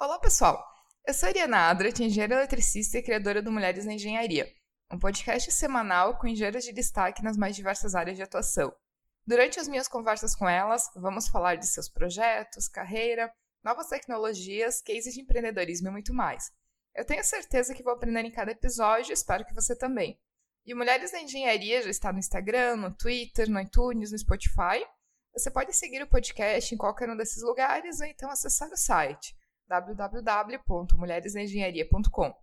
Olá, pessoal! Eu sou a Ariana Adrat, engenheira eletricista e criadora do Mulheres na Engenharia, um podcast semanal com engenheiras de destaque nas mais diversas áreas de atuação. Durante as minhas conversas com elas, vamos falar de seus projetos, carreira, novas tecnologias, cases de empreendedorismo e muito mais. Eu tenho certeza que vou aprender em cada episódio e espero que você também. E Mulheres na Engenharia já está no Instagram, no Twitter, no iTunes, no Spotify. Você pode seguir o podcast em qualquer um desses lugares ou então acessar o site www.mulheresnaengenharia.com.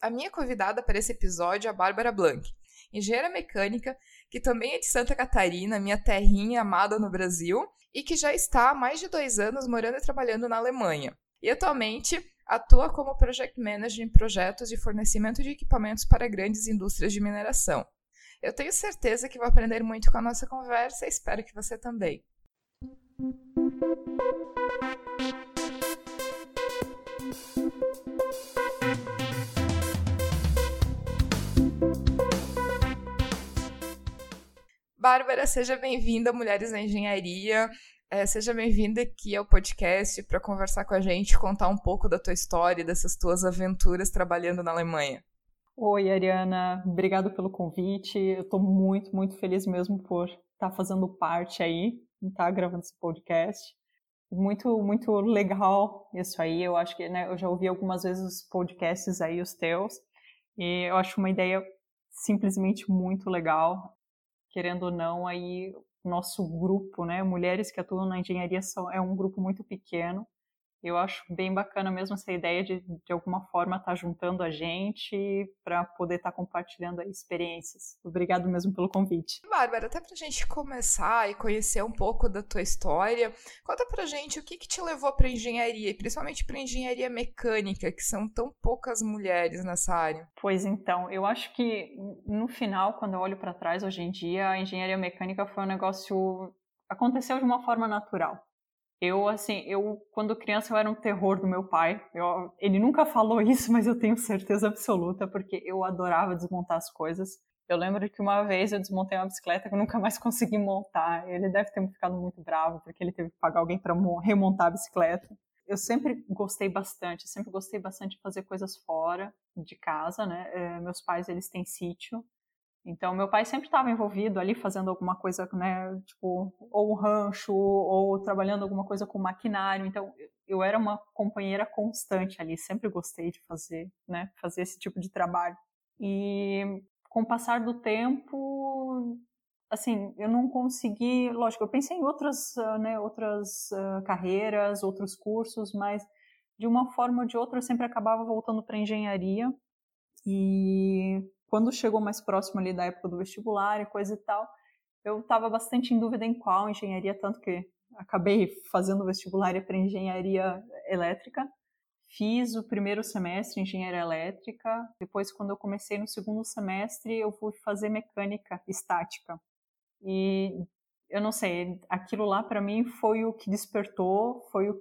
A minha convidada para esse episódio é a Bárbara Blanc, engenheira mecânica, que também é de Santa Catarina, minha terrinha amada no Brasil, e que já está há mais de dois anos morando e trabalhando na Alemanha. E atualmente atua como Project Manager em projetos de fornecimento de equipamentos para grandes indústrias de mineração. Eu tenho certeza que vou aprender muito com a nossa conversa e espero que você também. Bárbara, seja bem-vinda Mulheres na Engenharia. É, seja bem-vinda aqui ao podcast para conversar com a gente, contar um pouco da tua história e dessas tuas aventuras trabalhando na Alemanha. Oi, Ariana, obrigado pelo convite. Eu estou muito, muito feliz mesmo por estar tá fazendo parte aí, estar tá gravando esse podcast. Muito, muito legal isso aí. Eu acho que né, eu já ouvi algumas vezes os podcasts aí, os teus, e eu acho uma ideia simplesmente muito legal querendo ou não, aí nosso grupo, né, mulheres que atuam na engenharia são, é um grupo muito pequeno eu acho bem bacana mesmo essa ideia de, de alguma forma, estar tá juntando a gente para poder estar tá compartilhando experiências. Obrigado mesmo pelo convite. Bárbara, até para a gente começar e conhecer um pouco da tua história, conta para a gente o que, que te levou para engenharia, e principalmente para engenharia mecânica, que são tão poucas mulheres nessa área. Pois então, eu acho que no final, quando eu olho para trás hoje em dia, a engenharia mecânica foi um negócio aconteceu de uma forma natural. Eu, assim, eu, quando criança, eu era um terror do meu pai. Eu, ele nunca falou isso, mas eu tenho certeza absoluta, porque eu adorava desmontar as coisas. Eu lembro que uma vez eu desmontei uma bicicleta que eu nunca mais consegui montar. Ele deve ter ficado muito bravo, porque ele teve que pagar alguém para remontar a bicicleta. Eu sempre gostei bastante, sempre gostei bastante de fazer coisas fora de casa, né? É, meus pais, eles têm sítio, então, meu pai sempre estava envolvido ali fazendo alguma coisa, né, tipo, ou um rancho, ou trabalhando alguma coisa com maquinário. Então, eu era uma companheira constante ali, sempre gostei de fazer, né, fazer esse tipo de trabalho. E com o passar do tempo, assim, eu não consegui, lógico, eu pensei em outras, ah, né, outras uh, carreiras, outros cursos, mas de uma forma ou de outra eu sempre acabava voltando para engenharia. E quando chegou mais próximo ali da época do vestibular e coisa e tal, eu estava bastante em dúvida em qual engenharia, tanto que acabei fazendo vestibular para engenharia elétrica. Fiz o primeiro semestre engenharia elétrica, depois quando eu comecei no segundo semestre, eu fui fazer mecânica estática. E eu não sei, aquilo lá para mim foi o que despertou, foi o,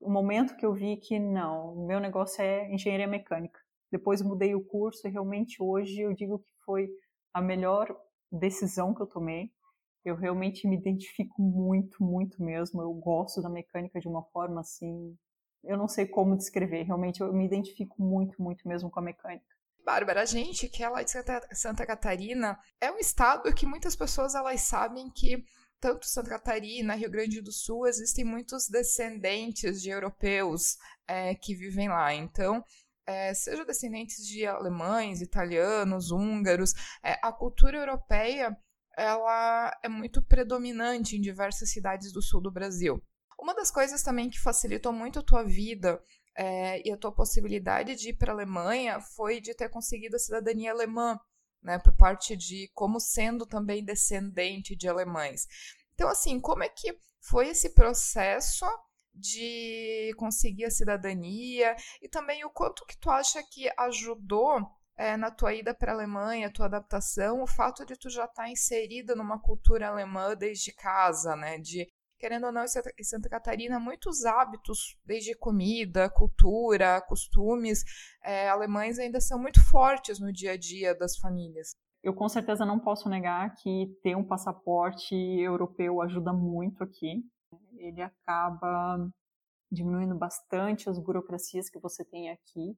o momento que eu vi que não, o meu negócio é engenharia mecânica. Depois mudei o curso e realmente hoje eu digo que foi a melhor decisão que eu tomei. Eu realmente me identifico muito, muito mesmo. Eu gosto da mecânica de uma forma assim. Eu não sei como descrever. Realmente eu me identifico muito, muito mesmo com a mecânica. Bárbara, a gente que é lá de Santa, Catarina é um estado que muitas pessoas elas sabem que tanto Santa Catarina, Rio Grande do Sul, existem muitos descendentes de europeus é, que vivem lá. Então, é, seja descendentes de alemães, italianos, húngaros, é, a cultura europeia ela é muito predominante em diversas cidades do sul do Brasil. Uma das coisas também que facilitou muito a tua vida é, e a tua possibilidade de ir para a Alemanha foi de ter conseguido a cidadania alemã, né, por parte de como sendo também descendente de alemães. Então, assim, como é que foi esse processo de conseguir a cidadania e também o quanto que tu acha que ajudou é, na tua ida para a Alemanha, tua adaptação, o fato de tu já estar tá inserida numa cultura alemã desde casa, né? De querendo ou não, em Santa Catarina, muitos hábitos, desde comida, cultura, costumes, é, alemães ainda são muito fortes no dia a dia das famílias. Eu com certeza não posso negar que ter um passaporte europeu ajuda muito aqui ele acaba diminuindo bastante as burocracias que você tem aqui.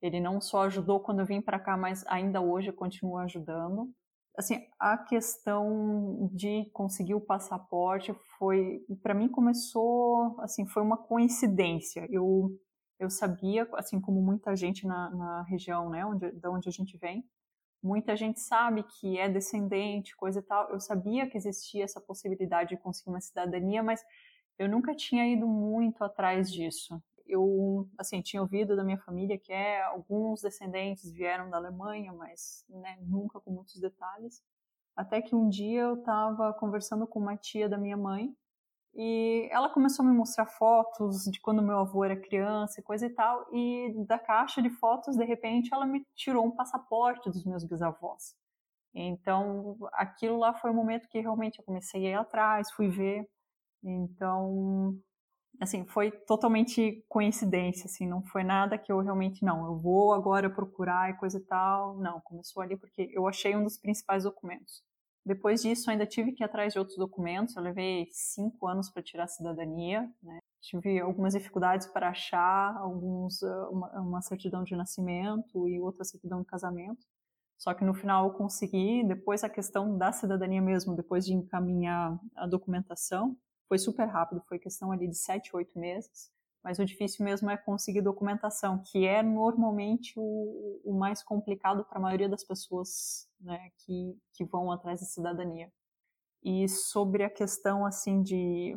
Ele não só ajudou quando eu vim para cá, mas ainda hoje continua ajudando. Assim, a questão de conseguir o passaporte foi, para mim começou, assim, foi uma coincidência. Eu eu sabia, assim como muita gente na, na região, né, onde, de onde a gente vem, muita gente sabe que é descendente, coisa e tal. Eu sabia que existia essa possibilidade de conseguir uma cidadania, mas eu nunca tinha ido muito atrás disso. Eu, assim, tinha ouvido da minha família que é, alguns descendentes vieram da Alemanha, mas né, nunca com muitos detalhes. Até que um dia eu estava conversando com uma tia da minha mãe e ela começou a me mostrar fotos de quando meu avô era criança e coisa e tal. E da caixa de fotos, de repente, ela me tirou um passaporte dos meus bisavós. Então, aquilo lá foi o momento que realmente eu comecei a ir atrás, fui ver. Então, assim, foi totalmente coincidência, assim, não foi nada que eu realmente, não, eu vou agora procurar e coisa e tal. Não, começou ali porque eu achei um dos principais documentos. Depois disso, ainda tive que ir atrás de outros documentos. Eu levei cinco anos para tirar a cidadania. Né? Tive algumas dificuldades para achar alguns, ah, uma, uma, certidão de nascimento e outra certidão de casamento. Só que no final eu consegui. Depois a questão da cidadania mesmo, depois de encaminhar a documentação, foi super rápido. Foi questão ali de sete, oito meses mas o difícil mesmo é conseguir documentação, que é normalmente o, o mais complicado para a maioria das pessoas né, que, que vão atrás da cidadania. E sobre a questão assim de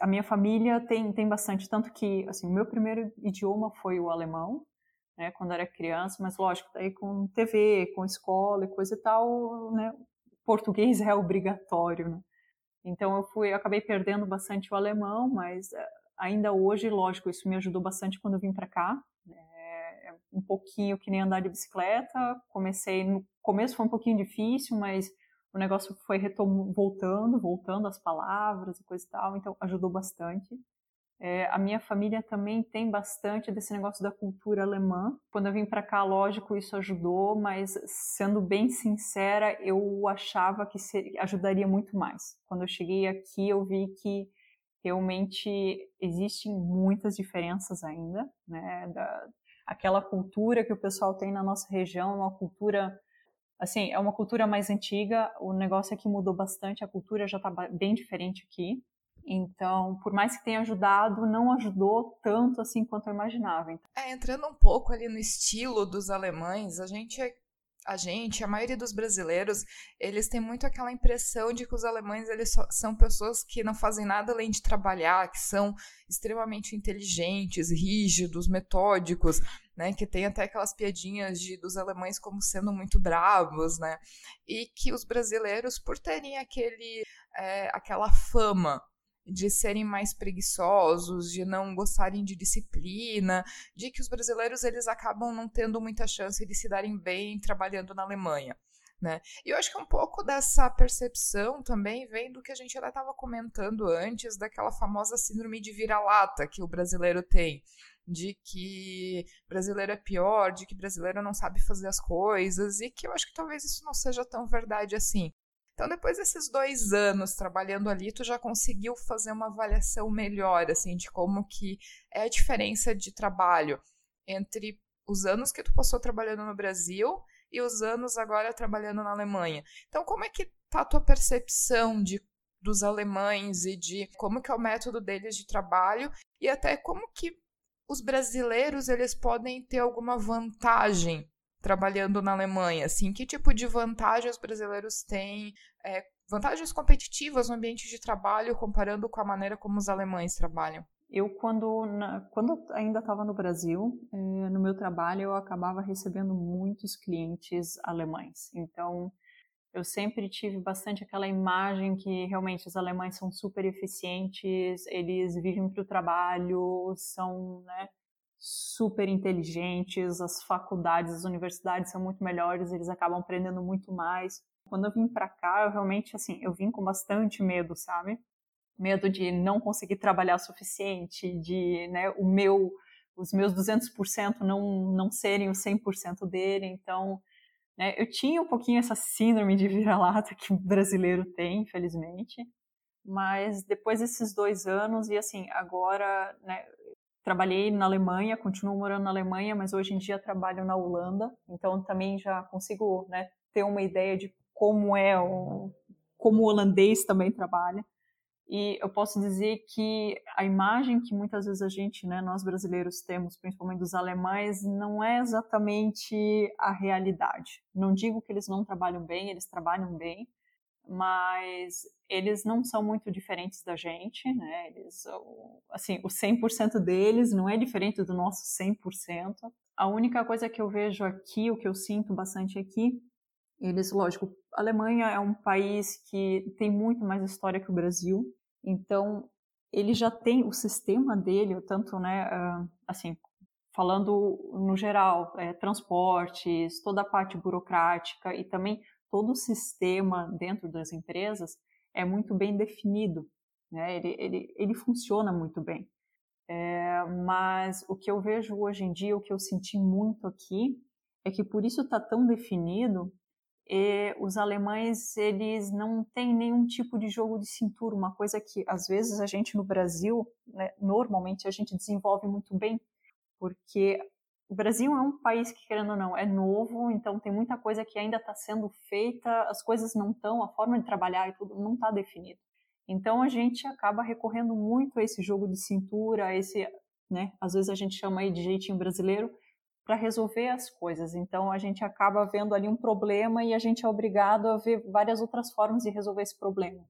a minha família tem, tem bastante, tanto que assim, o meu primeiro idioma foi o alemão, né, quando era criança, mas lógico, daí com TV, com escola e coisa e tal, né, português é obrigatório, né? Então eu fui, eu acabei perdendo bastante o alemão, mas eh, ainda hoje, lógico, isso me ajudou bastante quando eu vim para cá. É um pouquinho que nem andar de bicicleta. Comecei no começo foi um pouquinho difícil, mas o negócio foi voltando, voltando as palavras e coisa e tal. Então ajudou bastante. É, a minha família também tem bastante desse negócio da cultura alemã. Quando eu vim para cá, lógico, isso ajudou, mas sendo bem sincera, eu achava que ajudaria muito mais. Quando eu cheguei aqui, eu vi que realmente existem muitas diferenças ainda, né? Da, aquela cultura que o pessoal tem na nossa região é uma cultura, assim, é uma cultura mais antiga. O negócio aqui mudou bastante, a cultura já está bem diferente aqui. Então, por mais que tenha ajudado, não ajudou tanto assim quanto eu imaginava. Então. É, entrando um pouco ali no estilo dos alemães, a gente a gente, a maioria dos brasileiros, eles têm muito aquela impressão de que os alemães eles são pessoas que não fazem nada além de trabalhar, que são extremamente inteligentes, rígidos, metódicos, né, que tem até aquelas piadinhas de, dos alemães como sendo muito bravos, né, e que os brasileiros, por terem aquele, é, aquela fama de serem mais preguiçosos, de não gostarem de disciplina, de que os brasileiros eles acabam não tendo muita chance de se darem bem trabalhando na Alemanha. Né? E eu acho que um pouco dessa percepção também vem do que a gente já estava comentando antes, daquela famosa síndrome de vira-lata que o brasileiro tem, de que brasileiro é pior, de que brasileiro não sabe fazer as coisas, e que eu acho que talvez isso não seja tão verdade assim. Então, depois desses dois anos trabalhando ali, tu já conseguiu fazer uma avaliação melhor, assim, de como que é a diferença de trabalho entre os anos que tu passou trabalhando no Brasil e os anos agora trabalhando na Alemanha. Então, como é que tá a tua percepção de dos alemães e de como que é o método deles de trabalho e até como que os brasileiros eles podem ter alguma vantagem trabalhando na Alemanha? Assim, que tipo de vantagem os brasileiros têm? É, vantagens competitivas no ambiente de trabalho comparando com a maneira como os alemães trabalham? Eu, quando, na, quando ainda estava no Brasil, eh, no meu trabalho, eu acabava recebendo muitos clientes alemães. Então, eu sempre tive bastante aquela imagem que realmente os alemães são super eficientes, eles vivem para o trabalho, são né, super inteligentes, as faculdades, as universidades são muito melhores, eles acabam aprendendo muito mais. Quando eu vim para cá, eu realmente, assim, eu vim com bastante medo, sabe? Medo de não conseguir trabalhar o suficiente, de, né, o meu, os meus 200% não, não serem os 100% dele, então, né, eu tinha um pouquinho essa síndrome de vira-lata que o brasileiro tem, infelizmente, mas depois desses dois anos, e assim, agora, né, trabalhei na Alemanha, continuo morando na Alemanha, mas hoje em dia trabalho na Holanda, então também já consigo né, ter uma ideia de como é o, como o holandês também trabalha. E eu posso dizer que a imagem que muitas vezes a gente, né, nós brasileiros temos, principalmente dos alemães, não é exatamente a realidade. Não digo que eles não trabalham bem, eles trabalham bem, mas eles não são muito diferentes da gente, né? Eles, assim, o 100% deles não é diferente do nosso 100%. A única coisa que eu vejo aqui, o que eu sinto bastante aqui, eles, lógico, a Alemanha é um país que tem muito mais história que o Brasil, então ele já tem o sistema dele, tanto, né, assim, falando no geral, é, transportes, toda a parte burocrática e também todo o sistema dentro das empresas é muito bem definido, né? ele, ele, ele funciona muito bem. É, mas o que eu vejo hoje em dia, o que eu senti muito aqui, é que por isso está tão definido, e os alemães eles não têm nenhum tipo de jogo de cintura, uma coisa que às vezes a gente no Brasil, né, normalmente a gente desenvolve muito bem, porque o Brasil é um país que, querendo ou não, é novo, então tem muita coisa que ainda está sendo feita, as coisas não estão, a forma de trabalhar e tudo não está definido. Então a gente acaba recorrendo muito a esse jogo de cintura, a esse, né, às vezes a gente chama aí de jeitinho brasileiro, para resolver as coisas. Então a gente acaba vendo ali um problema e a gente é obrigado a ver várias outras formas de resolver esse problema.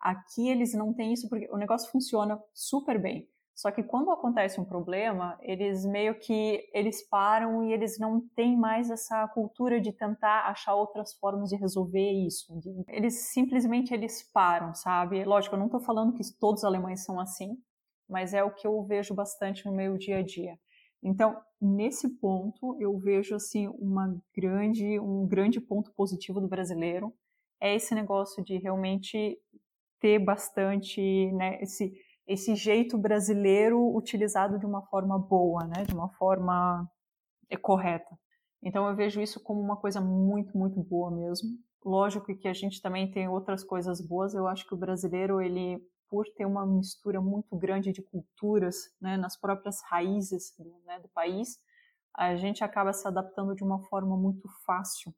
Aqui eles não têm isso porque o negócio funciona super bem. Só que quando acontece um problema, eles meio que eles param e eles não têm mais essa cultura de tentar achar outras formas de resolver isso. Eles simplesmente eles param, sabe? Lógico, eu não estou falando que todos os alemães são assim, mas é o que eu vejo bastante no meu dia a dia. Então, nesse ponto, eu vejo assim uma grande, um grande ponto positivo do brasileiro é esse negócio de realmente ter bastante, né, esse esse jeito brasileiro utilizado de uma forma boa, né, de uma forma é, correta. Então eu vejo isso como uma coisa muito, muito boa mesmo. Lógico que a gente também tem outras coisas boas. Eu acho que o brasileiro, ele, por ter uma mistura muito grande de culturas, né, nas próprias raízes né, do país, a gente acaba se adaptando de uma forma muito fácil.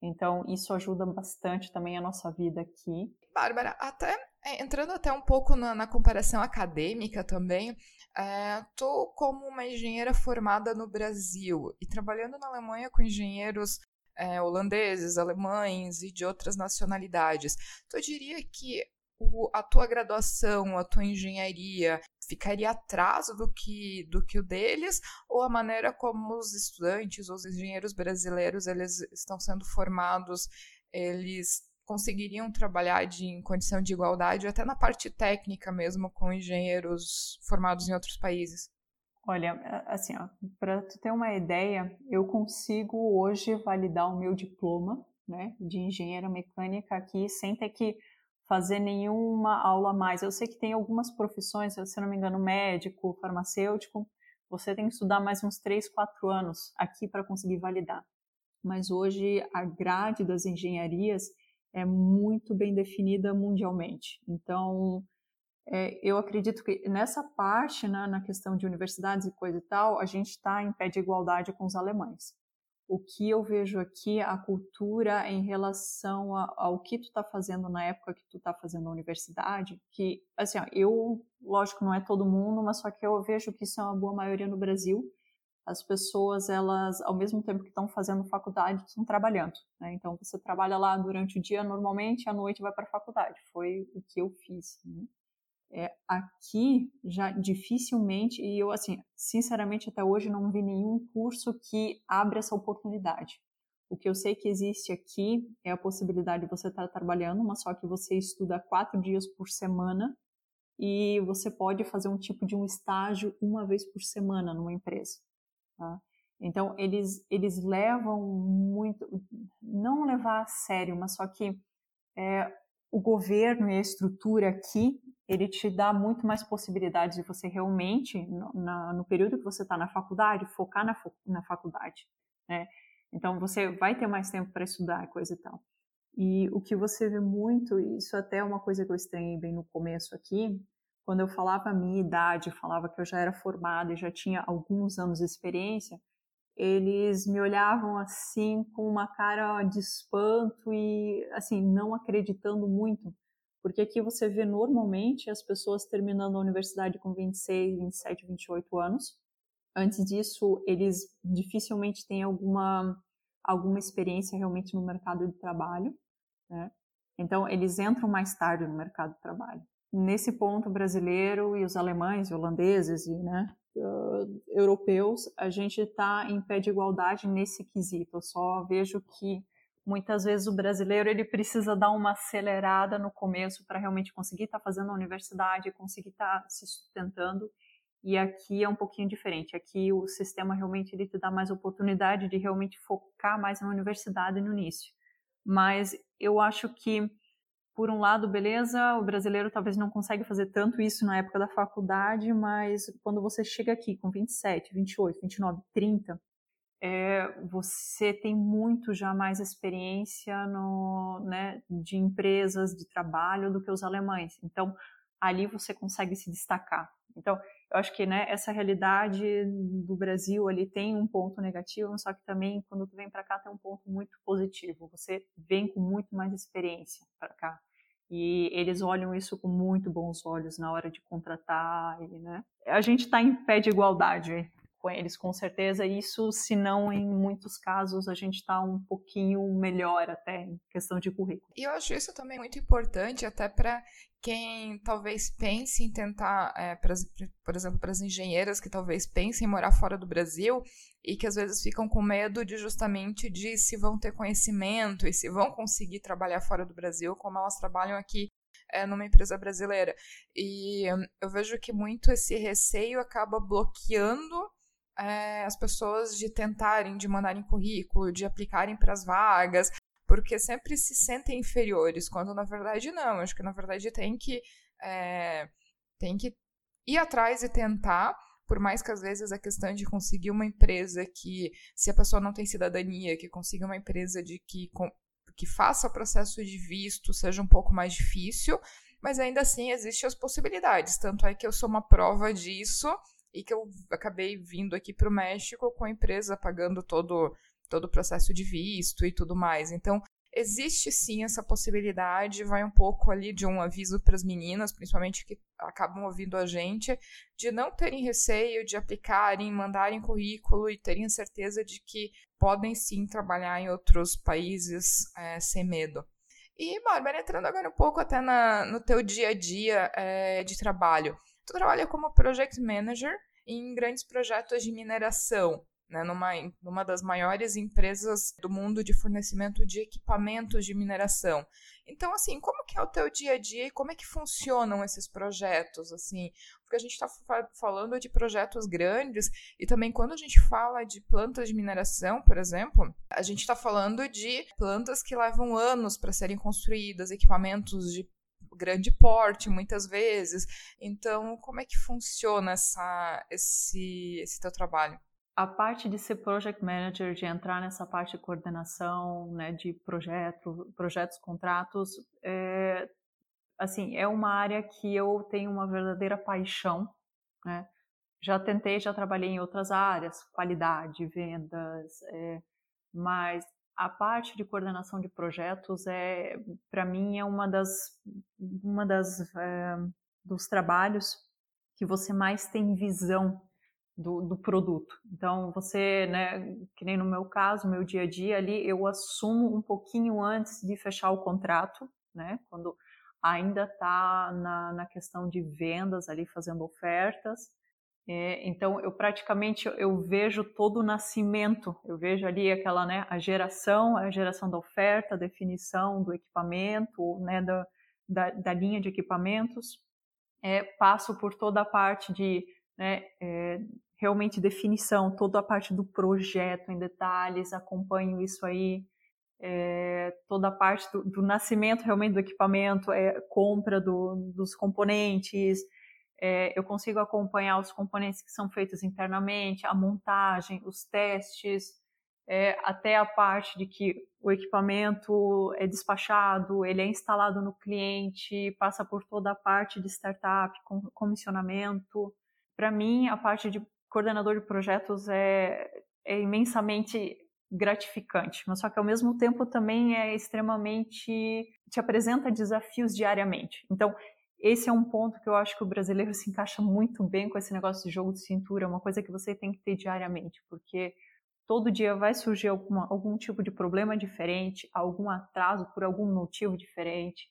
Então isso ajuda bastante também a nossa vida aqui. Bárbara, até é, entrando até um pouco na, na comparação acadêmica também, estou é, como uma engenheira formada no Brasil e trabalhando na Alemanha com engenheiros é, holandeses, alemães e de outras nacionalidades. Tu diria que o, a tua graduação, a tua engenharia ficaria atrás do que, do que o deles, ou a maneira como os estudantes, os engenheiros brasileiros, eles estão sendo formados, eles conseguiriam trabalhar de, em condição de igualdade, até na parte técnica mesmo, com engenheiros formados em outros países? Olha, assim, para tu ter uma ideia, eu consigo hoje validar o meu diploma né, de engenheira mecânica aqui sem ter que fazer nenhuma aula a mais. Eu sei que tem algumas profissões, se não me engano, médico, farmacêutico, você tem que estudar mais uns 3, 4 anos aqui para conseguir validar. Mas hoje a grade das engenharias é muito bem definida mundialmente. Então, é, eu acredito que nessa parte, né, na questão de universidades e coisa e tal, a gente está em pé de igualdade com os alemães. O que eu vejo aqui, a cultura em relação a, ao que tu está fazendo na época que tu está fazendo a universidade, que, assim, ó, eu, lógico, não é todo mundo, mas só que eu vejo que isso é uma boa maioria no Brasil, as pessoas, elas, ao mesmo tempo que estão fazendo faculdade, estão trabalhando. Né? Então, você trabalha lá durante o dia normalmente, à noite vai para a faculdade. Foi o que eu fiz. Né? É, aqui, já dificilmente, e eu, assim, sinceramente, até hoje não vi nenhum curso que abre essa oportunidade. O que eu sei que existe aqui é a possibilidade de você estar trabalhando, mas só que você estuda quatro dias por semana e você pode fazer um tipo de um estágio uma vez por semana numa empresa. Tá? Então, eles, eles levam muito, não levar a sério, mas só que é, o governo e a estrutura aqui, ele te dá muito mais possibilidades de você realmente, no, na, no período que você está na faculdade, focar na, na faculdade, né? Então, você vai ter mais tempo para estudar, coisa e tal. E o que você vê muito, e isso até é uma coisa que eu estranhei bem no começo aqui, quando eu falava a minha idade, falava que eu já era formada e já tinha alguns anos de experiência, eles me olhavam assim com uma cara de espanto e assim não acreditando muito, porque aqui você vê normalmente as pessoas terminando a universidade com 26, 27, 28 anos. Antes disso, eles dificilmente têm alguma alguma experiência realmente no mercado de trabalho, né? Então eles entram mais tarde no mercado de trabalho. Nesse ponto, brasileiro e os alemães, holandeses e né, uh, europeus, a gente está em pé de igualdade nesse quesito. Eu só vejo que muitas vezes o brasileiro ele precisa dar uma acelerada no começo para realmente conseguir estar tá fazendo a universidade, conseguir estar tá se sustentando. E aqui é um pouquinho diferente. Aqui o sistema realmente ele te dá mais oportunidade de realmente focar mais na universidade no início. Mas eu acho que por um lado, beleza, o brasileiro talvez não consegue fazer tanto isso na época da faculdade, mas quando você chega aqui com 27, 28, 29, 30, é, você tem muito já mais experiência no, né, de empresas, de trabalho do que os alemães. Então, ali você consegue se destacar. Então, eu acho que né, essa realidade do Brasil ali tem um ponto negativo, só que também quando tu vem para cá tem um ponto muito positivo. Você vem com muito mais experiência para cá e eles olham isso com muito bons olhos na hora de contratar, né? A gente está em pé de igualdade com eles, com certeza. Isso, se não em muitos casos, a gente está um pouquinho melhor até em questão de currículo. E eu acho isso também muito importante, até para quem talvez pense em tentar, é, por exemplo, para as engenheiras que talvez pensem em morar fora do Brasil e que às vezes ficam com medo de justamente de se vão ter conhecimento e se vão conseguir trabalhar fora do Brasil como elas trabalham aqui é, numa empresa brasileira. E hum, eu vejo que muito esse receio acaba bloqueando é, as pessoas de tentarem, de mandarem currículo, de aplicarem para as vagas, porque sempre se sentem inferiores, quando na verdade não. Acho que na verdade tem que, é, tem que ir atrás e tentar, por mais que às vezes a questão de conseguir uma empresa que, se a pessoa não tem cidadania, que consiga uma empresa de que, que faça o processo de visto seja um pouco mais difícil, mas ainda assim existem as possibilidades. Tanto é que eu sou uma prova disso e que eu acabei vindo aqui para o México com a empresa pagando todo, todo o processo de visto e tudo mais. Então, existe sim essa possibilidade, vai um pouco ali de um aviso para as meninas, principalmente que acabam ouvindo a gente, de não terem receio de aplicarem, mandarem currículo e terem certeza de que podem sim trabalhar em outros países é, sem medo. E, Bárbara, entrando agora um pouco até na, no teu dia a dia é, de trabalho. Trabalha como project manager em grandes projetos de mineração, né, numa, numa das maiores empresas do mundo de fornecimento de equipamentos de mineração. Então, assim, como que é o teu dia a dia e como é que funcionam esses projetos, assim? Porque a gente está falando de projetos grandes e também quando a gente fala de plantas de mineração, por exemplo, a gente está falando de plantas que levam anos para serem construídas, equipamentos de grande porte, muitas vezes. Então, como é que funciona essa, esse, esse teu trabalho? A parte de ser project manager, de entrar nessa parte de coordenação, né, de projeto, projetos, contratos, é, assim, é uma área que eu tenho uma verdadeira paixão, né? Já tentei, já trabalhei em outras áreas, qualidade, vendas, é, mas a parte de coordenação de projetos é, para mim, é uma das, uma das é, dos trabalhos que você mais tem visão do, do, produto. Então, você, né, que nem no meu caso, meu dia a dia ali, eu assumo um pouquinho antes de fechar o contrato, né, quando ainda está na, na questão de vendas ali, fazendo ofertas, é, então eu praticamente eu vejo todo o nascimento, eu vejo ali aquela né, a geração, a geração da oferta, a definição do equipamento, né, da, da, da linha de equipamentos, é, passo por toda a parte de né, é, realmente definição, toda a parte do projeto em detalhes, acompanho isso aí, é, toda a parte do, do, nascimento realmente do equipamento, é, compra do, dos componentes, é, eu consigo acompanhar os componentes que são feitos internamente, a montagem, os testes, é, até a parte de que o equipamento é despachado, ele é instalado no cliente, passa por toda a parte de startup, comissionamento. Para mim, a parte de coordenador de projetos é, é imensamente gratificante, mas só que ao mesmo tempo também é extremamente te apresenta desafios diariamente. Então, esse é um ponto que eu acho que o brasileiro se encaixa muito bem com esse negócio de jogo de cintura, é uma coisa que você tem que ter diariamente, porque todo dia vai surgir alguma, algum tipo de problema diferente, algum atraso por algum motivo diferente,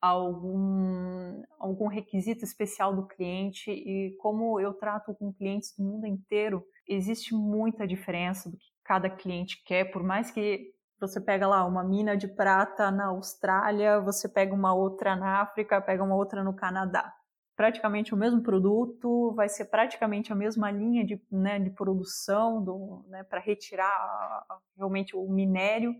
algum, algum requisito especial do cliente. E como eu trato com clientes do mundo inteiro, existe muita diferença do que cada cliente quer, por mais que você pega lá uma mina de prata na Austrália, você pega uma outra na África, pega uma outra no Canadá. Praticamente o mesmo produto, vai ser praticamente a mesma linha de, né, de produção né, para retirar realmente o minério,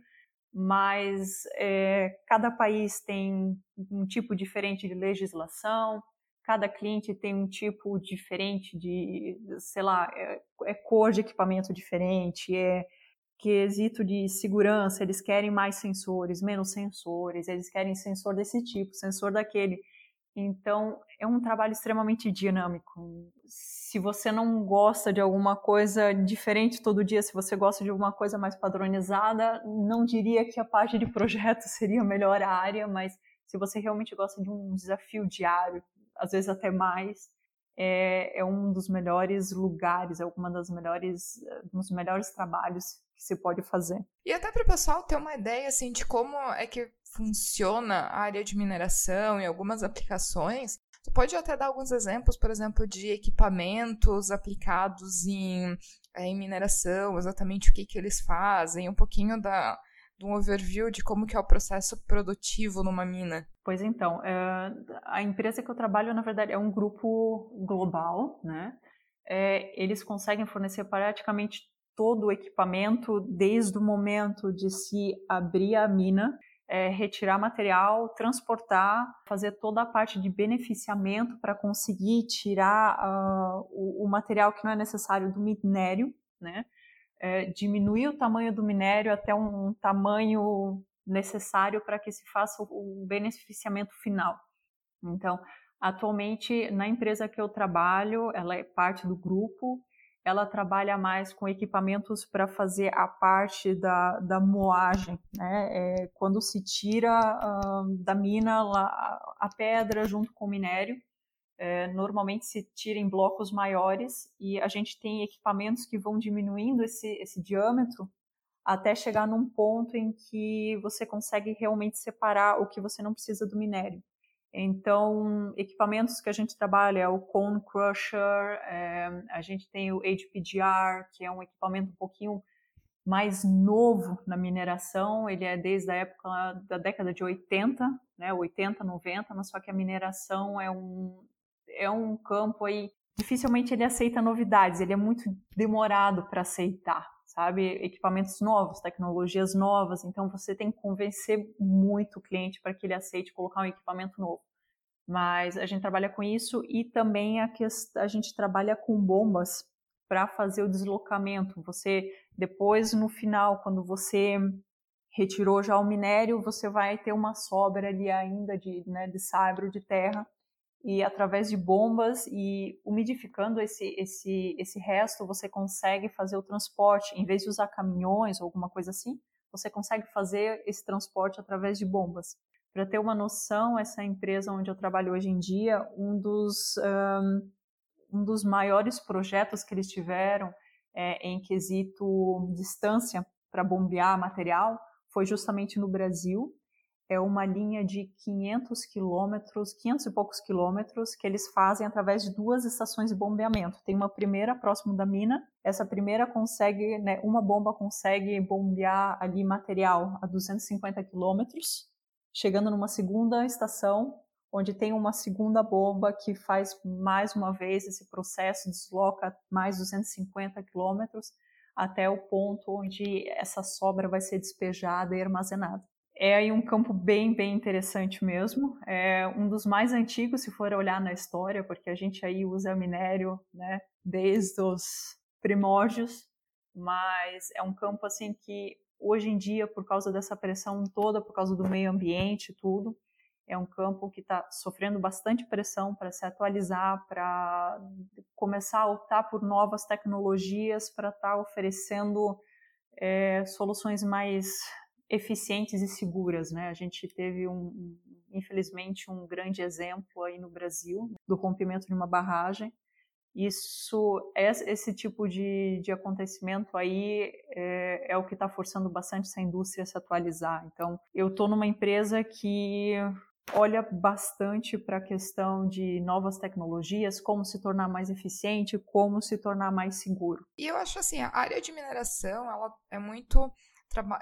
mas é, cada país tem um tipo diferente de legislação, cada cliente tem um tipo diferente de, sei lá, é, é cor de equipamento diferente, é quesito de segurança, eles querem mais sensores, menos sensores, eles querem sensor desse tipo, sensor daquele. Então, é um trabalho extremamente dinâmico. Se você não gosta de alguma coisa diferente todo dia, se você gosta de alguma coisa mais padronizada, não diria que a parte de projeto seria a melhor área, mas se você realmente gosta de um desafio diário, às vezes até mais, é, é um dos melhores lugares, é uma das melhores, um dos melhores trabalhos que se pode fazer. E até para o pessoal ter uma ideia assim de como é que funciona a área de mineração e algumas aplicações, tu pode até dar alguns exemplos, por exemplo, de equipamentos aplicados em, é, em mineração, exatamente o que, que eles fazem, um pouquinho da, de um overview de como que é o processo produtivo numa mina. Pois então, é, a empresa que eu trabalho, na verdade, é um grupo global, né? É, eles conseguem fornecer praticamente todo o equipamento desde o momento de se abrir a mina é, retirar material, transportar, fazer toda a parte de beneficiamento para conseguir tirar uh, o, o, material que não é necessário do minério, né? É, diminuir o tamanho do minério até um, tamanho necessário para que se faça o, o beneficiamento final. Então, atualmente na empresa que eu trabalho, ela é parte do grupo ela trabalha mais com equipamentos para fazer a parte da, da moagem, né? É, quando se tira uh, da mina a, a pedra junto com o minério, é, normalmente se tira em blocos maiores e a gente tem equipamentos que vão diminuindo esse, esse diâmetro até chegar num ponto em que você consegue realmente separar o que você não precisa do minério. Então, equipamentos que a gente trabalha o Cone Crusher, é, a gente tem o HPGR, que é um equipamento um pouquinho mais novo na mineração, ele é desde a época da década de 80, né, 80, 90, mas só que a mineração é um, é um campo aí, dificilmente ele aceita novidades, ele é muito demorado para aceitar, sabe? Equipamentos novos, tecnologias novas, então você tem que convencer muito o cliente para que ele aceite colocar um equipamento novo. Mas a gente trabalha com isso e também a, a gente trabalha com bombas para fazer o deslocamento. Você depois no final, quando você retirou já o minério, você vai ter uma sobra ali ainda de, né, de saibro de terra e através de bombas e umidificando esse, esse, esse resto, você consegue fazer o transporte, em vez de usar caminhões ou alguma coisa assim, você consegue fazer esse transporte através de bombas. Para ter uma noção, essa empresa onde eu trabalho hoje em dia, um dos, um, um dos maiores projetos que eles tiveram é, em quesito distância para bombear material foi justamente no Brasil, é uma linha de 500 quilômetros, 500 e poucos quilômetros, que eles fazem através de duas estações de bombeamento. Tem uma primeira próximo da mina, essa primeira consegue, né, uma bomba consegue bombear ali material a 250 quilômetros, chegando numa segunda estação, onde tem uma segunda bomba que faz mais uma vez esse processo, desloca mais 250 quilômetros até o ponto onde essa sobra vai ser despejada e armazenada é aí um campo bem, bem interessante mesmo. É um dos mais antigos, se for olhar na história, porque a gente aí usa minério né, desde os primórdios. mas é um campo assim que hoje em dia, por causa dessa pressão toda, por causa do meio ambiente, tudo, é um campo que está sofrendo bastante pressão para se atualizar, para começar a optar por novas tecnologias, para estar tá oferecendo é, soluções mais eficientes e seguras, né? A gente teve um, infelizmente, um grande exemplo aí no Brasil do rompimento de uma barragem. Isso, esse tipo de, de acontecimento aí é, é o que está forçando bastante essa indústria a se atualizar. Então, eu estou numa empresa que olha bastante para a questão de novas tecnologias, como se tornar mais eficiente, como se tornar mais seguro. E eu acho assim, a área de mineração, ela é muito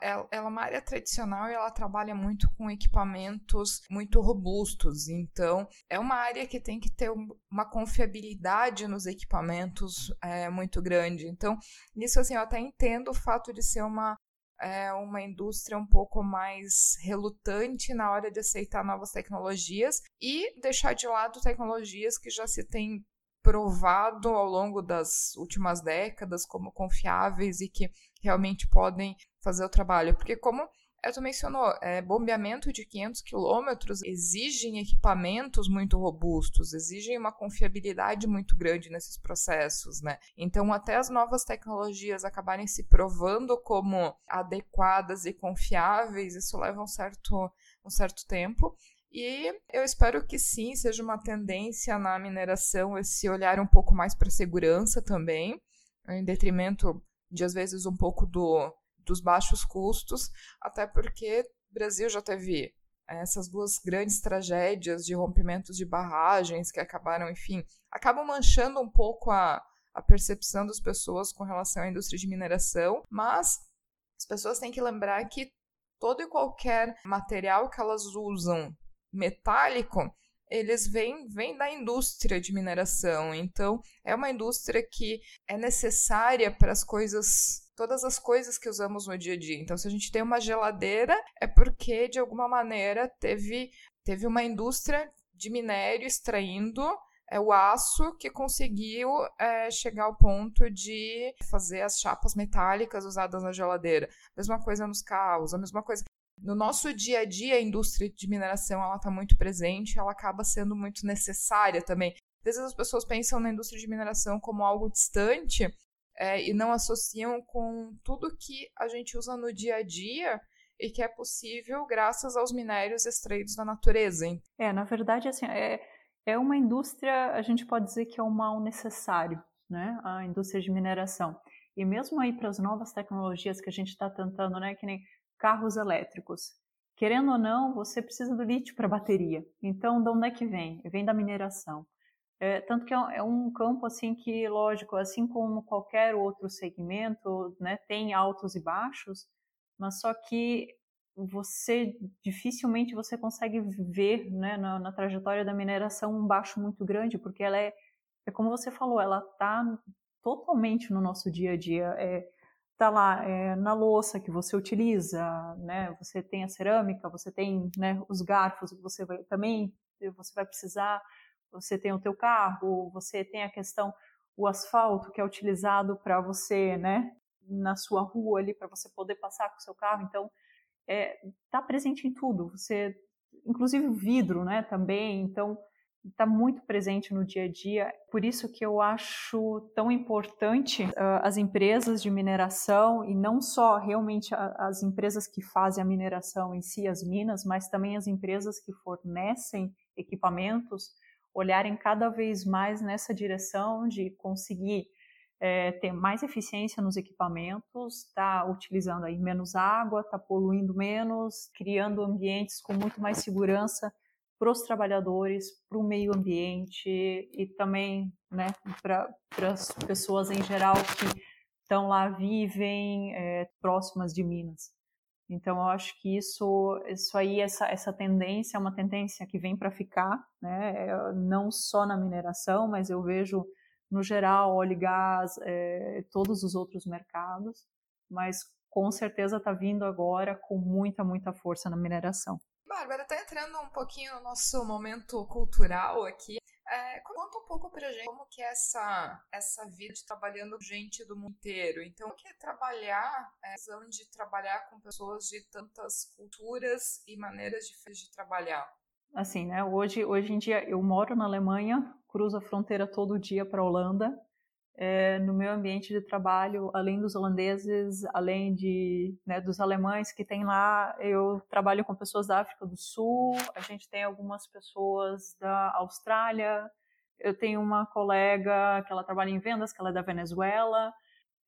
ela é uma área tradicional e ela trabalha muito com equipamentos muito robustos. Então, é uma área que tem que ter uma confiabilidade nos equipamentos é, muito grande. Então, nisso assim, eu até entendo o fato de ser uma é uma indústria um pouco mais relutante na hora de aceitar novas tecnologias e deixar de lado tecnologias que já se têm provado ao longo das últimas décadas como confiáveis e que realmente podem fazer o trabalho. Porque, como tu mencionou, é, bombeamento de 500 quilômetros exigem equipamentos muito robustos, exigem uma confiabilidade muito grande nesses processos, né? Então, até as novas tecnologias acabarem se provando como adequadas e confiáveis, isso leva um certo, um certo tempo. E eu espero que sim, seja uma tendência na mineração esse olhar um pouco mais para a segurança também, em detrimento de, às vezes, um pouco do dos baixos custos, até porque o Brasil já teve eh, essas duas grandes tragédias de rompimentos de barragens que acabaram, enfim, acabam manchando um pouco a, a percepção das pessoas com relação à indústria de mineração, mas as pessoas têm que lembrar que todo e qualquer material que elas usam metálico, eles vêm, vêm da indústria de mineração. Então, é uma indústria que é necessária para as coisas todas as coisas que usamos no dia a dia. Então, se a gente tem uma geladeira, é porque de alguma maneira teve, teve uma indústria de minério extraindo é o aço que conseguiu é, chegar ao ponto de fazer as chapas metálicas usadas na geladeira. Mesma coisa nos carros, a mesma coisa. No nosso dia a dia, a indústria de mineração ela está muito presente, ela acaba sendo muito necessária também. Às vezes as pessoas pensam na indústria de mineração como algo distante, é, e não associam com tudo que a gente usa no dia a dia e que é possível graças aos minérios extraídos da natureza. Hein? É, na verdade, assim, é, é uma indústria, a gente pode dizer que é um mal necessário, né? A indústria de mineração. E mesmo aí para as novas tecnologias que a gente está tentando, né? Que nem carros elétricos. Querendo ou não, você precisa do lítio para bateria. Então, de onde é que vem? Vem da mineração. É, tanto que é, é um campo assim que, lógico, assim como qualquer outro segmento, né, tem altos e baixos, mas só que você dificilmente você consegue ver, né, na, na trajetória da mineração um baixo muito grande, porque ela é, é como você falou, ela está totalmente no nosso dia a dia. É, tá lá é, na louça que você utiliza, né? Você tem a cerâmica, você tem né, os garfos você vai também você vai precisar você tem o teu carro, você tem a questão o asfalto que é utilizado para você, né, na sua rua ali para você poder passar com o seu carro. Então, é, tá presente em tudo. Você, inclusive o vidro, né, também. Então, está muito presente no dia a dia. Por isso que eu acho tão importante uh, as empresas de mineração e não só realmente a, as empresas que fazem a mineração em si, as minas, mas também as empresas que fornecem equipamentos olharem cada vez mais nessa direção de conseguir é, ter mais eficiência nos equipamentos, tá utilizando aí menos água, tá poluindo menos, criando ambientes com muito mais segurança para os trabalhadores, para o meio ambiente e também né, para as pessoas em geral que estão lá, vivem é, próximas de Minas. Então, eu acho que isso, isso aí, essa, essa tendência é uma tendência que vem para ficar, né? É, não só na mineração, mas eu vejo no geral óleo e gás, é, todos os outros mercados, mas com certeza está vindo agora com muita, muita força na mineração. Bárbara, está entrando um pouquinho no nosso momento cultural aqui. É, conta um pouco pra gente como que é essa, essa vida de trabalhando com gente do mundo inteiro. Então, o que é trabalhar, é, a de trabalhar com pessoas de tantas culturas e maneiras diferentes de trabalhar? Assim, né, hoje, hoje em dia eu moro na Alemanha, cruzo a fronteira todo dia para a Holanda, é, no meu ambiente de trabalho, além dos holandeses, além de, né, dos alemães que tem lá, eu trabalho com pessoas da África do Sul, a gente tem algumas pessoas da Austrália, eu tenho uma colega que ela trabalha em vendas, que ela é da Venezuela.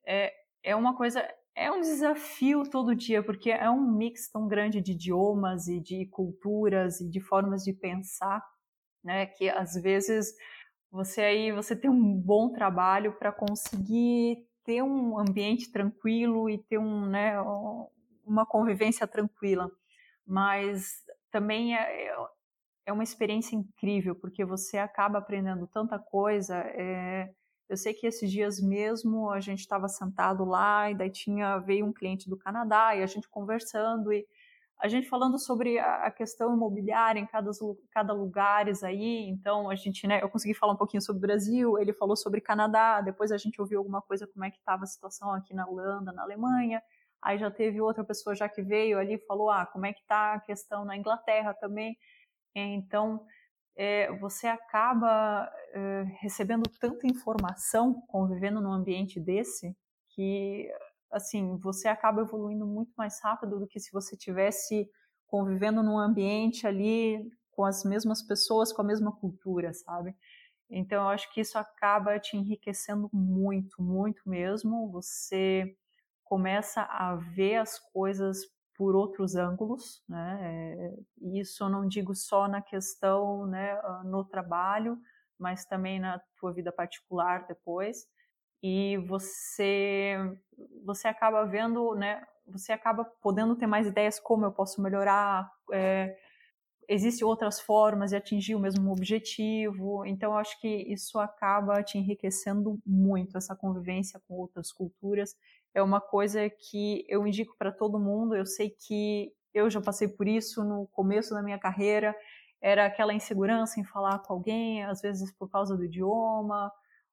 É, é uma coisa, é um desafio todo dia, porque é um mix tão grande de idiomas e de culturas e de formas de pensar, né, que às vezes você aí você tem um bom trabalho para conseguir ter um ambiente tranquilo e ter um, né, uma convivência tranquila. Mas também é, é, é uma experiência incrível, porque você acaba aprendendo tanta coisa. É, eu sei que esses dias mesmo a gente estava sentado lá e daí tinha veio um cliente do Canadá e a gente conversando e a gente falando sobre a questão imobiliária em cada, cada lugares aí, então a gente, né, eu consegui falar um pouquinho sobre o Brasil, ele falou sobre Canadá, depois a gente ouviu alguma coisa como é que estava a situação aqui na Holanda, na Alemanha, aí já teve outra pessoa já que veio ali e falou, ah, como é que está a questão na Inglaterra também, então é, você acaba é, recebendo tanta informação convivendo num ambiente desse que assim, você acaba evoluindo muito mais rápido do que se você tivesse convivendo num ambiente ali com as mesmas pessoas, com a mesma cultura, sabe? Então, eu acho que isso acaba te enriquecendo muito, muito mesmo. Você começa a ver as coisas por outros ângulos, né? É, isso eu não digo só na questão, né, ah, no trabalho, mas também na tua vida particular depois e você você acaba vendo, né? Você acaba podendo ter mais ideias como eu posso melhorar. É, Existem outras formas de atingir o mesmo objetivo. Então, eu acho que isso acaba te enriquecendo muito essa convivência com outras culturas. É uma coisa que eu indico para todo mundo. Eu sei que eu já passei por isso no começo da minha carreira. Era aquela insegurança em falar com alguém, às vezes por causa do idioma,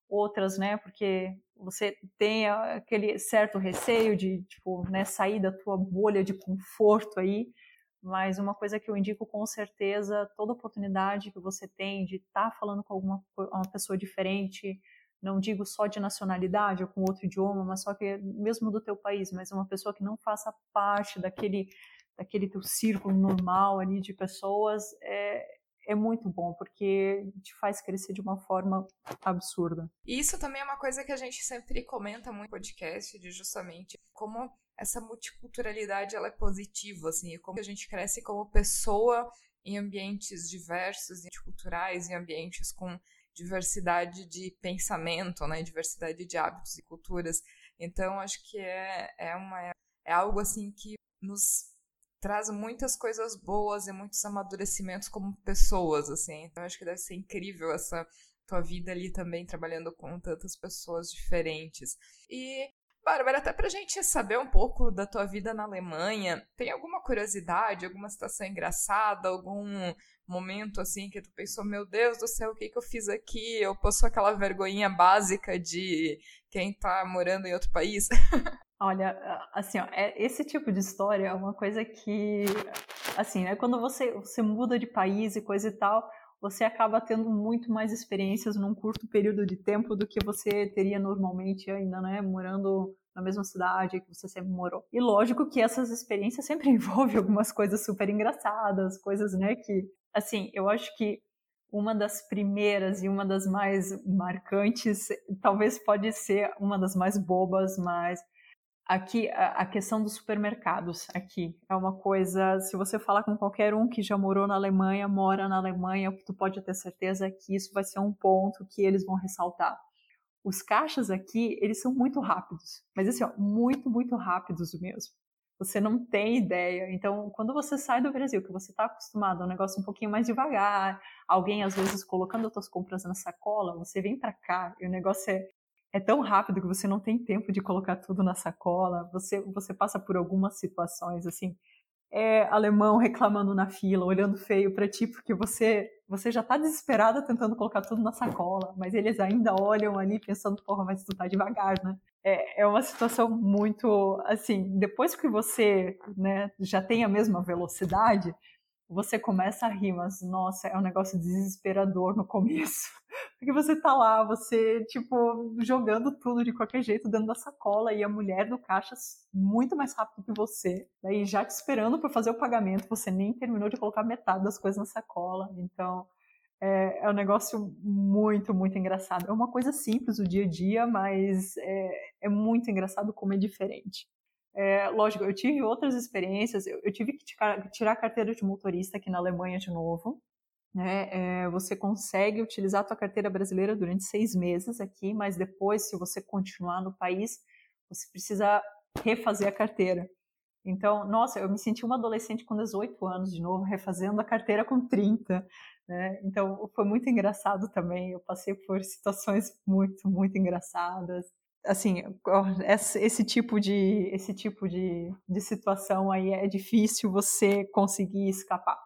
outras, né? Porque você tem aquele certo receio de, tipo, né, sair da tua bolha de conforto aí. Mas uma coisa que eu indico com certeza, toda oportunidade que você tem de estar tá falando com alguma uma pessoa diferente, não digo só de nacionalidade ou com outro idioma, mas só que mesmo do teu país, mas uma pessoa que não faça parte daquele daquele teu círculo normal ali de pessoas, é, é muito bom, porque te faz crescer de uma forma absurda. E isso também é uma coisa que a gente sempre comenta muito no podcast, de justamente como essa multiculturalidade ela é positiva, assim, e como a gente cresce como pessoa em ambientes diversos, culturais, em ambientes com diversidade de pensamento, né, diversidade de hábitos e culturas. Então, acho que é, é, uma, é algo assim que nos traz muitas coisas boas e muitos amadurecimentos como pessoas, assim. Então acho que deve ser incrível essa tua vida ali também trabalhando com tantas pessoas diferentes. E Bárbara, até pra gente saber um pouco da tua vida na Alemanha, tem alguma curiosidade, alguma situação engraçada, algum momento assim que tu pensou, meu Deus do céu, o que que eu fiz aqui? Eu posso aquela vergonhinha básica de quem tá morando em outro país? Olha, assim, ó, é, esse tipo de história é uma coisa que, assim, né, quando você, você muda de país e coisa e tal, você acaba tendo muito mais experiências num curto período de tempo do que você teria normalmente ainda, né, morando na mesma cidade que você sempre morou. E lógico que essas experiências sempre envolvem algumas coisas super engraçadas, coisas, né, que, assim, eu acho que uma das primeiras e uma das mais marcantes, talvez pode ser uma das mais bobas, mas Aqui, a, questão dos supermercados aqui é uma coisa, se você falar com qualquer um que já morou na Alemanha, mora na Alemanha, tu pode ter certeza que isso vai ser um ponto que eles vão ressaltar. Os caixas aqui, eles são muito rápidos, mas assim, ó, muito, muito rápidos mesmo. Você não tem ideia. Então, quando você sai do Brasil, que você está acostumado a um negócio um pouquinho mais devagar, alguém às vezes colocando as suas compras na sacola, você vem para cá e o negócio é é tão rápido que você não tem tempo de colocar tudo na sacola. Você, você passa por algumas situações assim. É alemão reclamando na fila, olhando feio para ti porque você você já tá desesperada tentando colocar tudo na sacola, mas eles ainda olham ali pensando, porra, mas tu tá devagar, né? É, é uma situação muito, assim, depois que você, né, já tem a mesma velocidade, você começa a rir, mas nossa, é um negócio desesperador no começo. Porque você tá lá, você, tipo, jogando tudo de qualquer jeito dentro da sacola e a mulher do caixa muito mais rápido que você. Daí já te esperando para fazer o pagamento, você nem terminou de colocar metade das coisas na sacola. Então, é, é um negócio muito, muito engraçado. É uma coisa simples do dia a dia, mas é, é muito engraçado como é diferente. É, lógico, eu tive outras experiências, eu, eu tive que tirar, a carteira de motorista aqui na Alemanha de novo. Né? É, você consegue utilizar a tua carteira brasileira durante seis meses aqui, mas depois, se você continuar no país, você precisa refazer a carteira. Então, nossa, eu me senti uma adolescente com 18 anos de novo, refazendo a carteira com 30. Né? Então, foi muito engraçado também. Eu passei por situações muito, muito engraçadas assim, esse tipo de esse tipo de, de situação aí é difícil você conseguir escapar.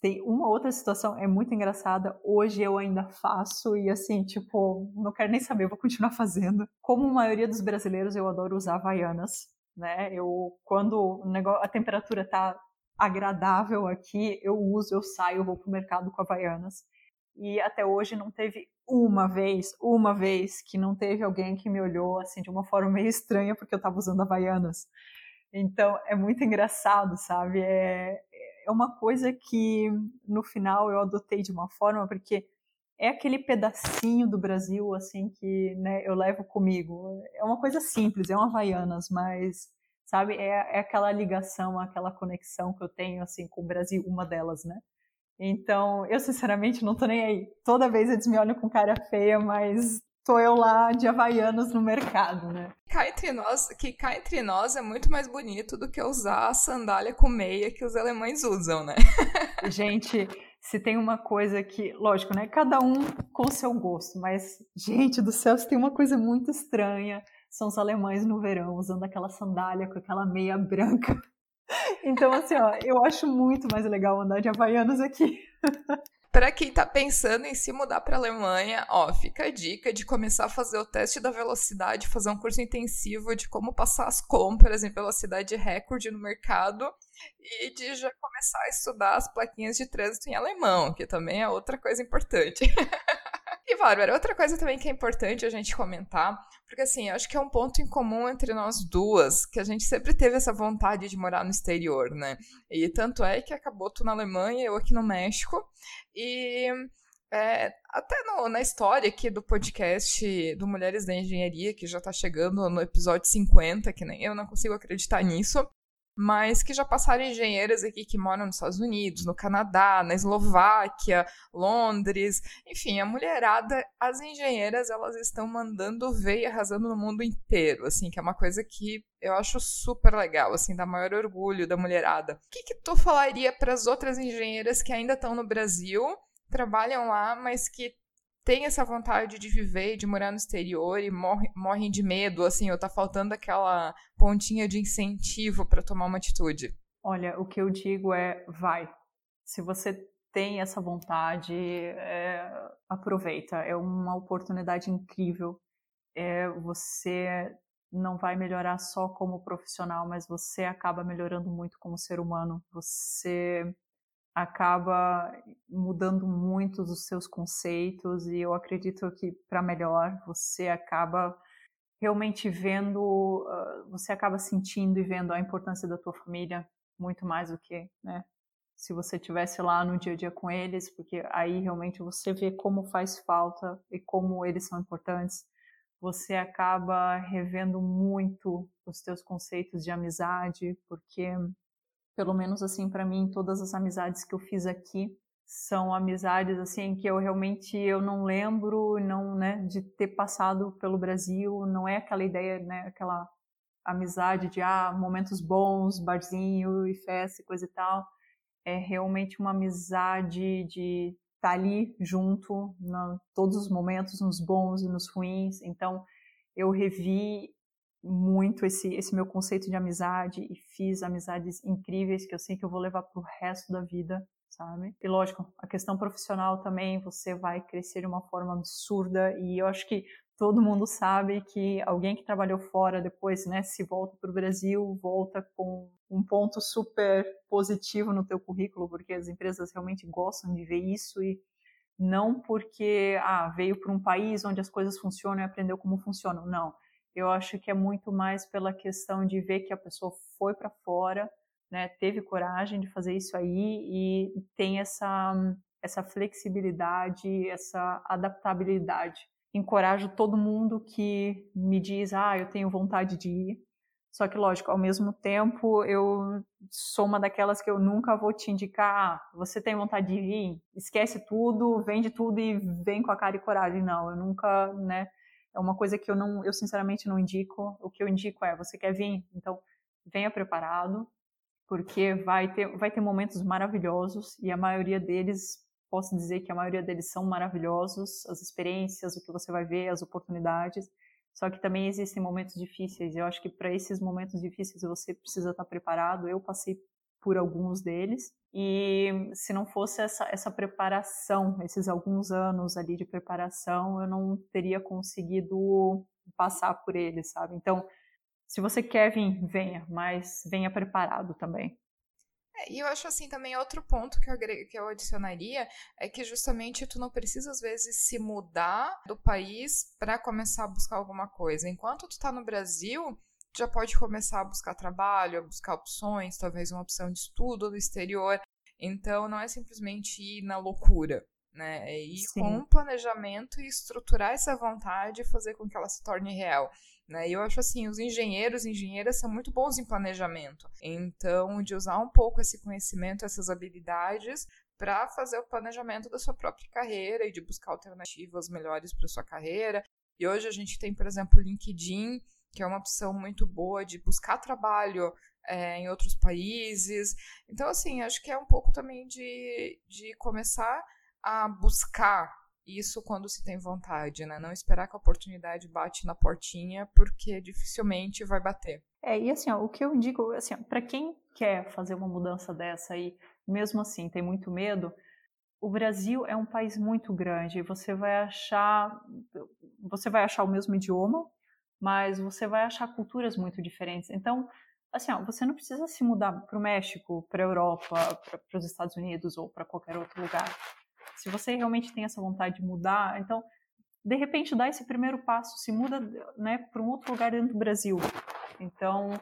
Tem uma outra situação, é muito engraçada, hoje eu ainda faço e assim, tipo, não quero nem saber, vou continuar fazendo. Como a maioria dos brasileiros, eu adoro usar havaianas, né? Eu, quando negócio, a temperatura tá agradável aqui, eu uso, eu saio, vou pro mercado com havaianas. E até hoje não teve uma vez, uma vez que não teve alguém que me olhou assim de uma forma meio estranha porque eu estava usando havaianas. Então é muito engraçado, sabe? É, é uma coisa que no final eu adotei de uma forma porque é aquele pedacinho do Brasil assim que né, eu levo comigo. É uma coisa simples, é um havaianas, mas sabe é, é aquela ligação, aquela conexão que eu tenho assim com o Brasil, uma delas, né? Então, eu sinceramente não tô nem aí. Toda vez eles me olham com cara feia, mas tô eu lá de Havaianos no mercado, né? Cá entre nós, que cá entre nós é muito mais bonito do que usar a sandália com meia que os alemães usam, né? Gente, se tem uma coisa que, lógico, né? Cada um com seu gosto, mas, gente do céu, se tem uma coisa muito estranha, são os alemães no verão usando aquela sandália com aquela meia branca. Então, assim, ó, eu acho muito mais legal andar de Havaianas aqui. Para quem tá pensando em se mudar para Alemanha, ó, fica a dica de começar a fazer o teste da velocidade, fazer um curso intensivo de como passar as compras em velocidade recorde no mercado e de já começar a estudar as plaquinhas de trânsito em alemão, que também é outra coisa importante. E, Bárbara, outra coisa também que é importante a gente comentar, porque assim, acho que é um ponto em comum entre nós duas, que a gente sempre teve essa vontade de morar no exterior, né? E tanto é que acabou tu na Alemanha, eu aqui no México, e é, até no, na história aqui do podcast do Mulheres da Engenharia, que já tá chegando no episódio 50, que nem eu não consigo acreditar nisso, mas que já passaram engenheiras aqui que moram nos Estados Unidos, no Canadá, na Eslováquia, Londres, enfim, a mulherada, as engenheiras, elas estão mandando ver e arrasando no mundo inteiro, assim, que é uma coisa que eu acho super legal, assim, dá maior orgulho da mulherada. O que que tu falaria para as outras engenheiras que ainda estão no Brasil, trabalham lá, mas que têm essa vontade de viver, de morar no exterior e morre, morrem de medo, assim, ou tá faltando aquela pontinha de incentivo para tomar uma atitude? Olha, o que eu digo é vai. Se você tem essa vontade, é, aproveita. É uma oportunidade incrível. É, você não vai melhorar só como profissional, mas você acaba melhorando muito como ser humano. Você acaba mudando muito os seus conceitos e eu acredito que para melhor você acaba realmente vendo, você acaba sentindo e vendo a importância da tua família muito mais do que, né, se você tivesse lá no dia a dia com eles, porque aí realmente você vê como faz falta e como eles são importantes. Você acaba revendo muito os teus conceitos de amizade, porque pelo menos assim para mim todas as amizades que eu fiz aqui são amizades assim que eu realmente eu não lembro não né de ter passado pelo Brasil. Não é aquela ideia né aquela amizade de ah momentos bons barzinho e festa e coisa e tal. É realmente uma amizade de estar tá ali junto em todos os momentos nos bons e nos ruins. Então eu revi muito esse, esse meu conceito de amizade e fiz amizades incríveis que eu sei que eu vou levar para o resto da vida. sabe? E lógico, a questão profissional também, você vai crescer de uma forma absurda e eu acho que todo mundo sabe que alguém que trabalhou fora depois, né, se volta para o Brasil, volta com um ponto super positivo no teu currículo, porque as empresas realmente gostam de ver isso e não porque ah, veio para um país onde as coisas funcionam e aprendeu como funcionam. Não. Eu acho que é muito mais pela questão de ver que a pessoa foi para fora, né, teve coragem de fazer isso aí e tem essa, essa flexibilidade, essa adaptabilidade. Encorajo todo mundo que me diz, ah, eu tenho vontade de ir. Só que, lógico, ao mesmo tempo, eu sou uma daquelas que eu nunca vou te indicar, ah, você tem vontade de vir, esquece tudo, vende tudo e vem com a cara e coragem. Não, eu nunca, né? É uma coisa que eu não, eu sinceramente não indico. O que eu indico é, você quer vir, então venha preparado, porque vai ter, vai ter momentos maravilhosos e a maioria deles, posso dizer que a maioria deles são maravilhosos, as experiências, o que você vai ver, as oportunidades. Só que também existem momentos difíceis. Eu acho que para esses momentos difíceis você precisa estar preparado. Eu passei por alguns deles e se não fosse essa, essa preparação, esses alguns anos ali de preparação, eu não teria conseguido passar por eles, sabe? Então, se você quer vir, venha, mas venha preparado também. É, e eu acho assim também outro ponto que eu, que eu adicionaria é que justamente tu não precisa às vezes se mudar do país para começar a buscar alguma coisa. Enquanto tu tá no Brasil, já pode começar a buscar trabalho, a buscar opções, talvez uma opção de estudo no exterior. Então não é simplesmente ir na loucura, né? É ir Sim. com um planejamento e estruturar essa vontade e fazer com que ela se torne real. Né? E eu acho assim, os engenheiros e engenheiras são muito bons em planejamento. Então, de usar um pouco esse conhecimento, essas habilidades para fazer o planejamento da sua própria carreira e de buscar alternativas melhores para sua carreira. E hoje a gente tem, por exemplo, o LinkedIn, que é uma opção muito boa de buscar trabalho é, em outros países. Então, assim, acho que é um pouco também de, de começar a buscar isso quando se tem vontade, né? Não esperar que a oportunidade bate na portinha, porque dificilmente vai bater. É, e assim, ó, o que eu digo, assim, para quem quer fazer uma mudança dessa aí, mesmo assim, tem muito medo, o Brasil é um país muito grande, você vai achar você vai achar o mesmo idioma, mas você vai achar culturas muito diferentes. Então, assim, ó, você não precisa se mudar para o México, para a Europa, para os Estados Unidos ou para qualquer outro lugar. Se você realmente tem essa vontade de mudar, então, de repente, dá esse primeiro passo, se muda né, para um outro lugar dentro do Brasil. Então,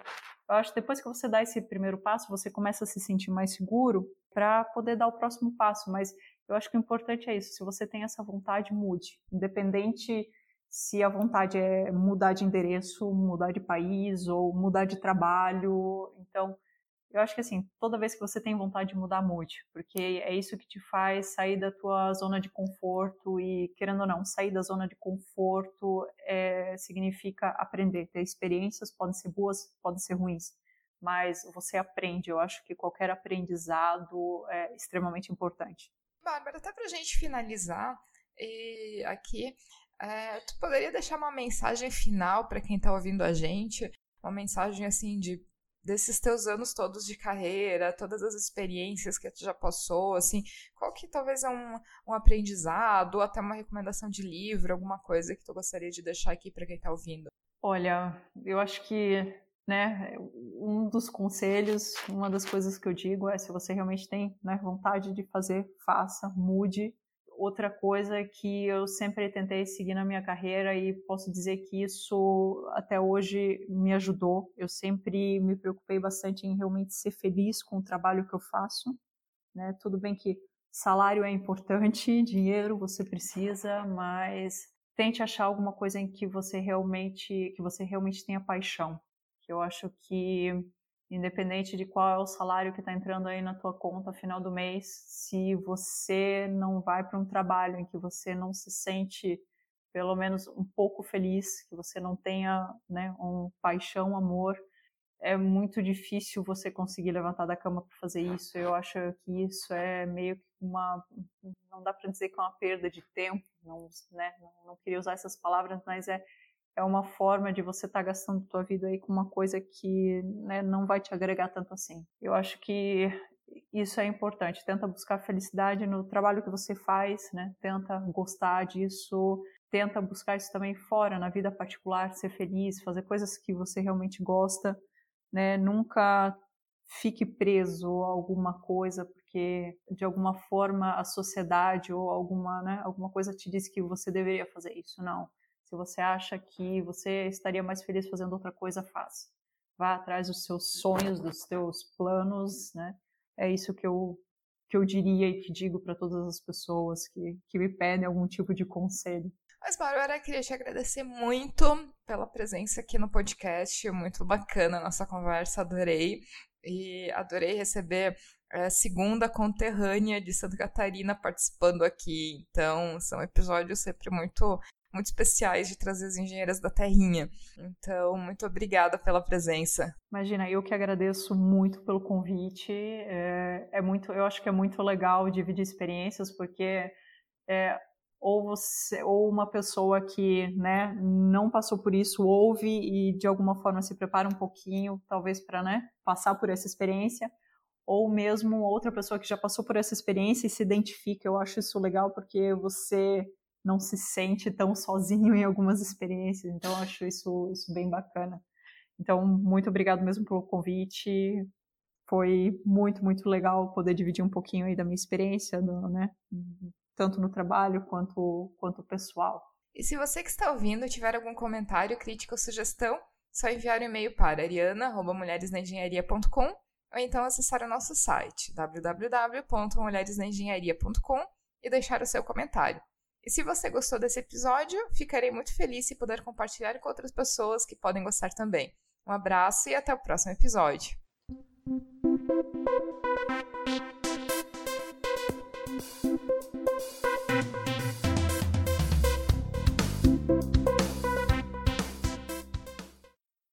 eu acho que depois que você dá esse primeiro passo, você começa a se sentir mais seguro para poder dar o próximo passo. Mas eu acho que o importante é isso: se você tem essa vontade, mude. Independente se a vontade é mudar de endereço, mudar de país ou mudar de trabalho. Então, eu acho que assim, toda vez que você tem vontade de mudar, mude, porque é isso que te faz sair da tua zona de conforto e, querendo ou não, sair da zona de conforto é, significa aprender, ter experiências, podem ser boas, podem ser ruins, mas você aprende, eu acho que qualquer aprendizado é extremamente importante. Bárbara, até pra gente finalizar e aqui, é, tu poderia deixar uma mensagem final para quem está ouvindo a gente, uma mensagem assim de desses teus anos todos de carreira, todas as experiências que tu já passou, assim, qual que talvez é um, um aprendizado ou até uma recomendação de livro, alguma coisa que tu gostaria de deixar aqui para quem está ouvindo? Olha, eu acho que, né, um dos conselhos, uma das coisas que eu digo é se você realmente tem né, vontade de fazer, faça, mude, outra coisa que eu sempre tentei seguir na minha carreira e posso dizer que isso até hoje me ajudou. Eu sempre me preocupei bastante em realmente ser feliz com o trabalho que eu faço. Né? Tudo bem que salário é importante, dinheiro você precisa, mas tente achar alguma coisa em que você realmente que você realmente tenha paixão. Eu acho que independente de qual é o salário que está entrando aí na tua conta final do mês, se você não vai para um trabalho em que você não se sente pelo menos um pouco feliz, que você não tenha né, um paixão, amor, é muito difícil você conseguir levantar da cama para fazer isso. Eu acho que isso é meio que uma, não dá para dizer que é uma perda de tempo, não, né, não queria usar essas palavras, mas é é uma forma de você estar tá gastando tua vida aí com uma coisa que né, não vai te agregar tanto assim. Eu acho que isso é importante. Tenta buscar felicidade no trabalho que você faz, né? Tenta gostar disso, tenta buscar isso também fora, na vida particular, ser feliz, fazer coisas que você realmente gosta, né? Nunca fique preso a alguma coisa porque de alguma forma a sociedade ou alguma, né, alguma coisa te diz que você deveria fazer isso. Não. Se você acha que você estaria mais feliz fazendo outra coisa, faça. Vá atrás dos seus sonhos, dos seus planos, né? É isso que eu que eu diria e que digo para todas as pessoas que, que me pedem algum tipo de conselho. Mas, Bárbara, queria te agradecer muito pela presença aqui no podcast. Muito bacana a nossa conversa, adorei. E adorei receber a segunda conterrânea de Santa Catarina participando aqui. Então, são episódios sempre muito muito especiais de trazer as engenheiras da terrinha. Então, muito obrigada pela presença. Imagina, eu que agradeço muito pelo convite. É, é muito, eu acho que é muito legal dividir experiências, porque é, ou você ou uma pessoa que né, não passou por isso ouve e de alguma forma se prepara um pouquinho, talvez para né, passar por essa experiência, ou mesmo outra pessoa que já passou por essa experiência e se identifica. Eu acho isso legal porque você não se sente tão sozinho em algumas experiências. Então, eu acho isso, isso bem bacana. Então, muito obrigado mesmo pelo convite. Foi muito, muito legal poder dividir um pouquinho aí da minha experiência, do, né, tanto no trabalho quanto, quanto pessoal. E se você que está ouvindo tiver algum comentário, crítica ou sugestão, só enviar um e-mail para ariana.mulheresnaengenharia.com ou então acessar o nosso site www.mulheresnaengenharia.com e deixar o seu comentário. E se você gostou desse episódio, ficarei muito feliz se puder compartilhar com outras pessoas que podem gostar também. Um abraço e até o próximo episódio.